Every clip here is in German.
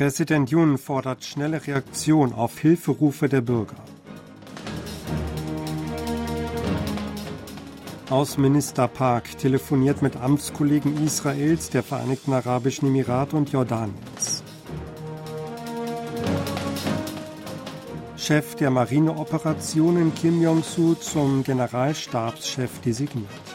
Präsident Yun fordert schnelle Reaktion auf Hilferufe der Bürger. Außenminister Park telefoniert mit Amtskollegen Israels, der Vereinigten Arabischen Emirate und Jordaniens. Chef der Marineoperationen Kim Jong-su zum Generalstabschef designiert.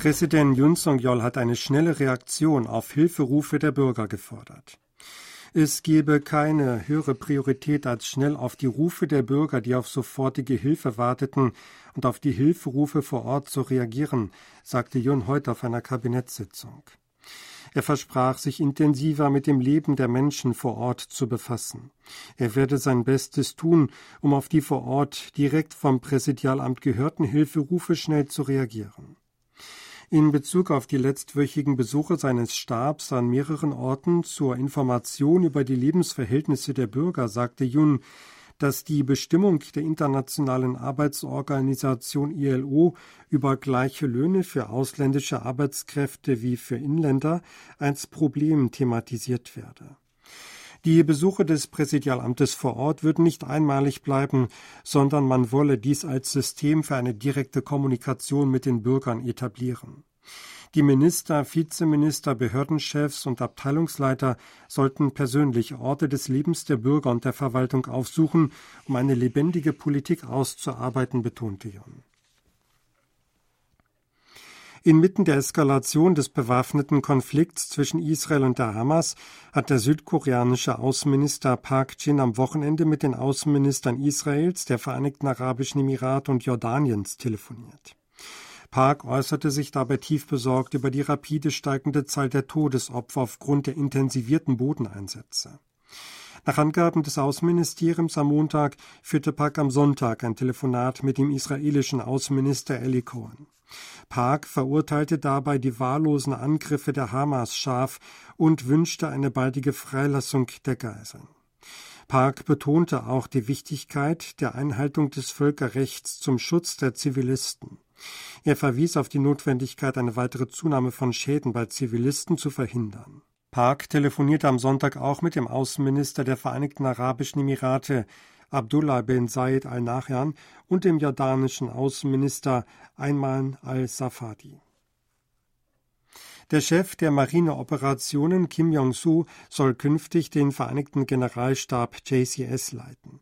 Präsident Yun Song-yeol hat eine schnelle Reaktion auf Hilferufe der Bürger gefordert. Es gebe keine höhere Priorität, als schnell auf die Rufe der Bürger, die auf sofortige Hilfe warteten, und auf die Hilferufe vor Ort zu reagieren, sagte Yun heute auf einer Kabinettssitzung. Er versprach, sich intensiver mit dem Leben der Menschen vor Ort zu befassen. Er werde sein Bestes tun, um auf die vor Ort direkt vom Präsidialamt gehörten Hilferufe schnell zu reagieren. In Bezug auf die letztwöchigen Besuche seines Stabs an mehreren Orten zur Information über die Lebensverhältnisse der Bürger sagte Jun, dass die Bestimmung der Internationalen Arbeitsorganisation ILO über gleiche Löhne für ausländische Arbeitskräfte wie für Inländer als Problem thematisiert werde. Die Besuche des Präsidialamtes vor Ort würden nicht einmalig bleiben, sondern man wolle dies als System für eine direkte Kommunikation mit den Bürgern etablieren. Die Minister, Vizeminister, Behördenchefs und Abteilungsleiter sollten persönlich Orte des Lebens der Bürger und der Verwaltung aufsuchen, um eine lebendige Politik auszuarbeiten, betonte Jon. Inmitten der Eskalation des bewaffneten Konflikts zwischen Israel und der Hamas hat der südkoreanische Außenminister Park Jin am Wochenende mit den Außenministern Israels, der Vereinigten Arabischen Emirate und Jordaniens telefoniert. Park äußerte sich dabei tief besorgt über die rapide steigende Zahl der Todesopfer aufgrund der intensivierten Bodeneinsätze. Nach Angaben des Außenministeriums am Montag führte Park am Sonntag ein Telefonat mit dem israelischen Außenminister Eli Cohen. Park verurteilte dabei die wahllosen Angriffe der Hamas scharf und wünschte eine baldige Freilassung der Geiseln. Park betonte auch die Wichtigkeit der Einhaltung des Völkerrechts zum Schutz der Zivilisten. Er verwies auf die Notwendigkeit, eine weitere Zunahme von Schäden bei Zivilisten zu verhindern. Park telefonierte am Sonntag auch mit dem Außenminister der Vereinigten Arabischen Emirate, Abdullah bin Said al-Nahyan und dem jordanischen Außenminister Ayman al-Safadi. Der Chef der Marineoperationen Kim Jong-su soll künftig den Vereinigten Generalstab JCS leiten.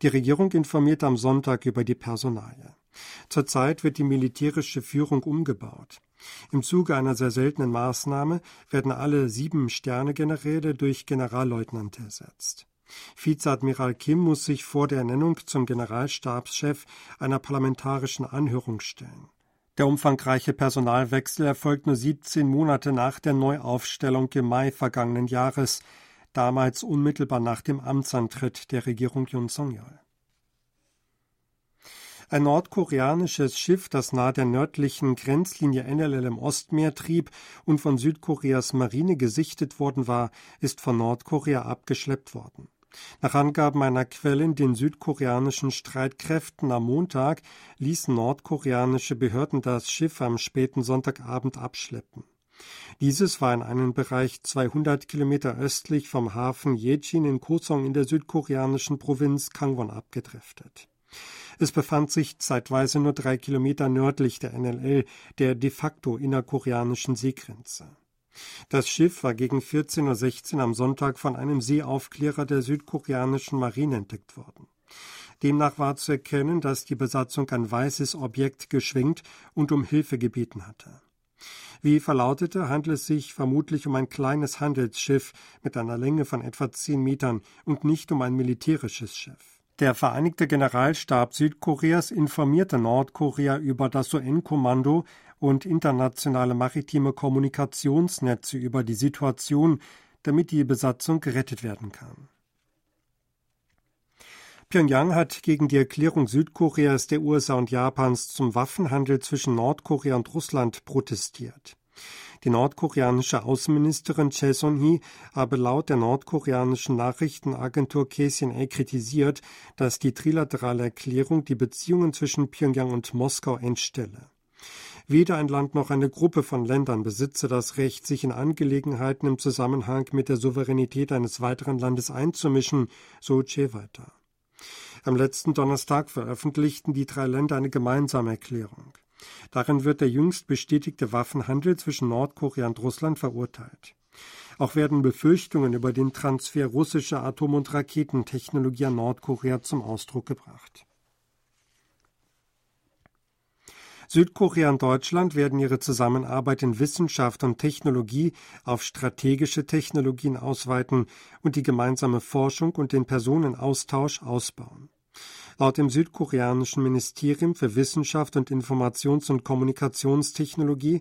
Die Regierung informiert am Sonntag über die Personalie. Zurzeit wird die militärische Führung umgebaut. Im Zuge einer sehr seltenen Maßnahme werden alle sieben Sterne-Generäle durch Generalleutnante ersetzt. Vizeadmiral Kim muss sich vor der Ernennung zum Generalstabschef einer parlamentarischen Anhörung stellen. Der umfangreiche Personalwechsel erfolgt nur 17 Monate nach der Neuaufstellung im Mai vergangenen Jahres, damals unmittelbar nach dem Amtsantritt der Regierung Yoon Song-yeol. Ein nordkoreanisches Schiff, das nahe der nördlichen Grenzlinie NLL im Ostmeer trieb und von Südkoreas Marine gesichtet worden war, ist von Nordkorea abgeschleppt worden. Nach Angaben einer Quelle in den südkoreanischen Streitkräften am Montag ließen nordkoreanische Behörden das Schiff am späten Sonntagabend abschleppen. Dieses war in einen Bereich 200 Kilometer östlich vom Hafen Yejin in Kosong in der südkoreanischen Provinz Kangwon abgedriftet. Es befand sich zeitweise nur drei Kilometer nördlich der NLL, der de facto innerkoreanischen Seegrenze. Das Schiff war gegen 14.16 Uhr am Sonntag von einem Seeaufklärer der südkoreanischen Marine entdeckt worden. Demnach war zu erkennen, dass die Besatzung ein weißes Objekt geschwenkt und um Hilfe gebeten hatte. Wie verlautete, handelt es sich vermutlich um ein kleines Handelsschiff mit einer Länge von etwa zehn Metern und nicht um ein militärisches Schiff. Der Vereinigte Generalstab Südkoreas informierte Nordkorea über das UN-Kommando und internationale maritime Kommunikationsnetze über die Situation, damit die Besatzung gerettet werden kann. Pyongyang hat gegen die Erklärung Südkoreas, der USA und Japans zum Waffenhandel zwischen Nordkorea und Russland protestiert. Die nordkoreanische Außenministerin Chae Son-hee habe laut der nordkoreanischen Nachrichtenagentur KCNA kritisiert, dass die trilaterale Erklärung die Beziehungen zwischen Pyongyang und Moskau entstelle. Weder ein Land noch eine Gruppe von Ländern besitze das Recht, sich in Angelegenheiten im Zusammenhang mit der Souveränität eines weiteren Landes einzumischen, so Che weiter. Am letzten Donnerstag veröffentlichten die drei Länder eine gemeinsame Erklärung. Darin wird der jüngst bestätigte Waffenhandel zwischen Nordkorea und Russland verurteilt. Auch werden Befürchtungen über den Transfer russischer Atom- und Raketentechnologie an Nordkorea zum Ausdruck gebracht. Südkorea und Deutschland werden ihre Zusammenarbeit in Wissenschaft und Technologie auf strategische Technologien ausweiten und die gemeinsame Forschung und den Personenaustausch ausbauen. Laut dem südkoreanischen Ministerium für Wissenschaft und Informations- und Kommunikationstechnologie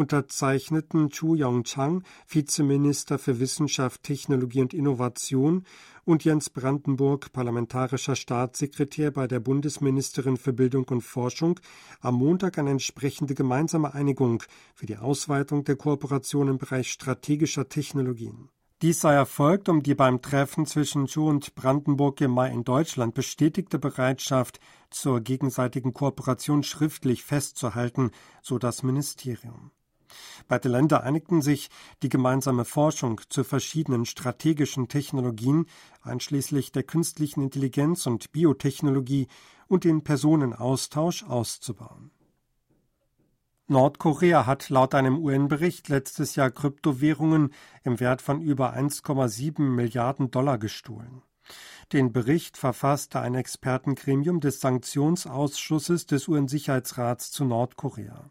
unterzeichneten Chu Yong-chang, Vizeminister für Wissenschaft, Technologie und Innovation, und Jens Brandenburg, parlamentarischer Staatssekretär bei der Bundesministerin für Bildung und Forschung, am Montag eine entsprechende gemeinsame Einigung für die Ausweitung der Kooperation im Bereich strategischer Technologien. Dies sei erfolgt, um die beim Treffen zwischen Chu und Brandenburg im Mai in Deutschland bestätigte Bereitschaft zur gegenseitigen Kooperation schriftlich festzuhalten, so das Ministerium. Beide Länder einigten sich, die gemeinsame Forschung zu verschiedenen strategischen Technologien, einschließlich der künstlichen Intelligenz und Biotechnologie und den Personenaustausch auszubauen. Nordkorea hat laut einem UN-Bericht letztes Jahr Kryptowährungen im Wert von über 1,7 Milliarden Dollar gestohlen. Den Bericht verfasste ein Expertengremium des Sanktionsausschusses des UN-Sicherheitsrats zu Nordkorea.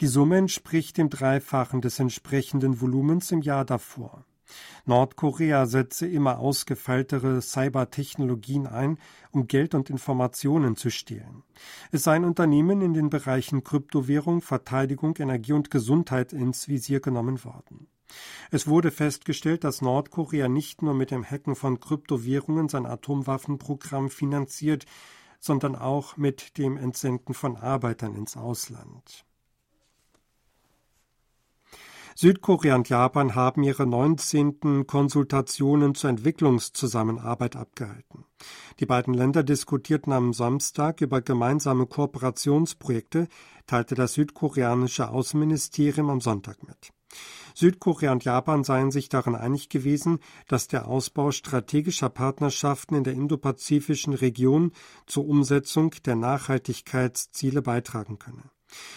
Die Summe entspricht dem Dreifachen des entsprechenden Volumens im Jahr davor. Nordkorea setze immer ausgefeiltere Cybertechnologien ein, um Geld und Informationen zu stehlen. Es seien Unternehmen in den Bereichen Kryptowährung, Verteidigung, Energie und Gesundheit ins Visier genommen worden. Es wurde festgestellt, dass Nordkorea nicht nur mit dem Hacken von Kryptowährungen sein Atomwaffenprogramm finanziert, sondern auch mit dem Entsenden von Arbeitern ins Ausland. Südkorea und Japan haben ihre 19. Konsultationen zur Entwicklungszusammenarbeit abgehalten. Die beiden Länder diskutierten am Samstag über gemeinsame Kooperationsprojekte, teilte das südkoreanische Außenministerium am Sonntag mit. Südkorea und Japan seien sich darin einig gewesen, dass der Ausbau strategischer Partnerschaften in der indopazifischen Region zur Umsetzung der Nachhaltigkeitsziele beitragen könne.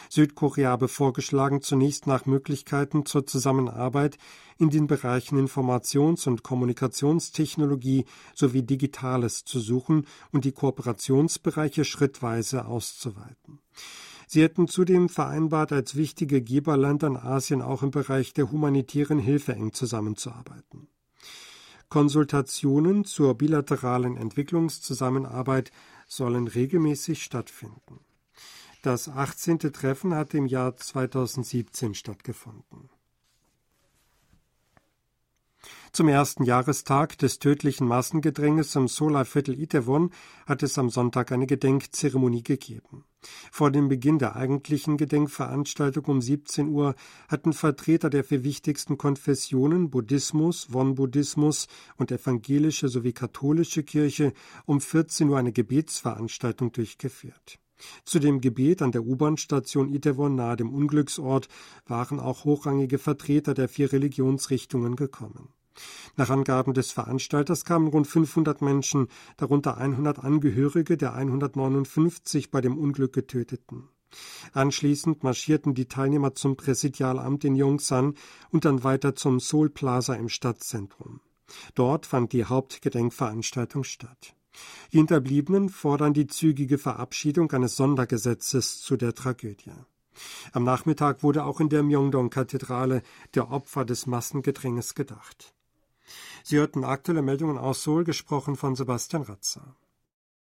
Südkorea habe vorgeschlagen, zunächst nach Möglichkeiten zur Zusammenarbeit in den Bereichen Informations- und Kommunikationstechnologie sowie Digitales zu suchen und die Kooperationsbereiche schrittweise auszuweiten. Sie hätten zudem vereinbart, als wichtige Geberland an Asien auch im Bereich der humanitären Hilfe eng zusammenzuarbeiten. Konsultationen zur bilateralen Entwicklungszusammenarbeit sollen regelmäßig stattfinden. Das 18. Treffen hat im Jahr 2017 stattgefunden. Zum ersten Jahrestag des tödlichen Massengedränges im Solarviertel Itaewon hat es am Sonntag eine Gedenkzeremonie gegeben. Vor dem Beginn der eigentlichen Gedenkveranstaltung um 17 Uhr hatten Vertreter der vier wichtigsten Konfessionen Buddhismus, Won-Buddhismus und evangelische sowie katholische Kirche um 14 Uhr eine Gebetsveranstaltung durchgeführt. Zu dem Gebet an der U-Bahn-Station Itaewon nahe dem Unglücksort waren auch hochrangige Vertreter der vier Religionsrichtungen gekommen. Nach Angaben des Veranstalters kamen rund 500 Menschen, darunter 100 Angehörige der 159 bei dem Unglück getöteten. Anschließend marschierten die Teilnehmer zum Präsidialamt in Yongsan und dann weiter zum Seoul Plaza im Stadtzentrum. Dort fand die Hauptgedenkveranstaltung statt. Die Hinterbliebenen fordern die zügige Verabschiedung eines Sondergesetzes zu der Tragödie. Am Nachmittag wurde auch in der Myeongdong-Kathedrale der Opfer des Massengedränges gedacht. Sie hörten aktuelle Meldungen aus Seoul, gesprochen von Sebastian Ratzer.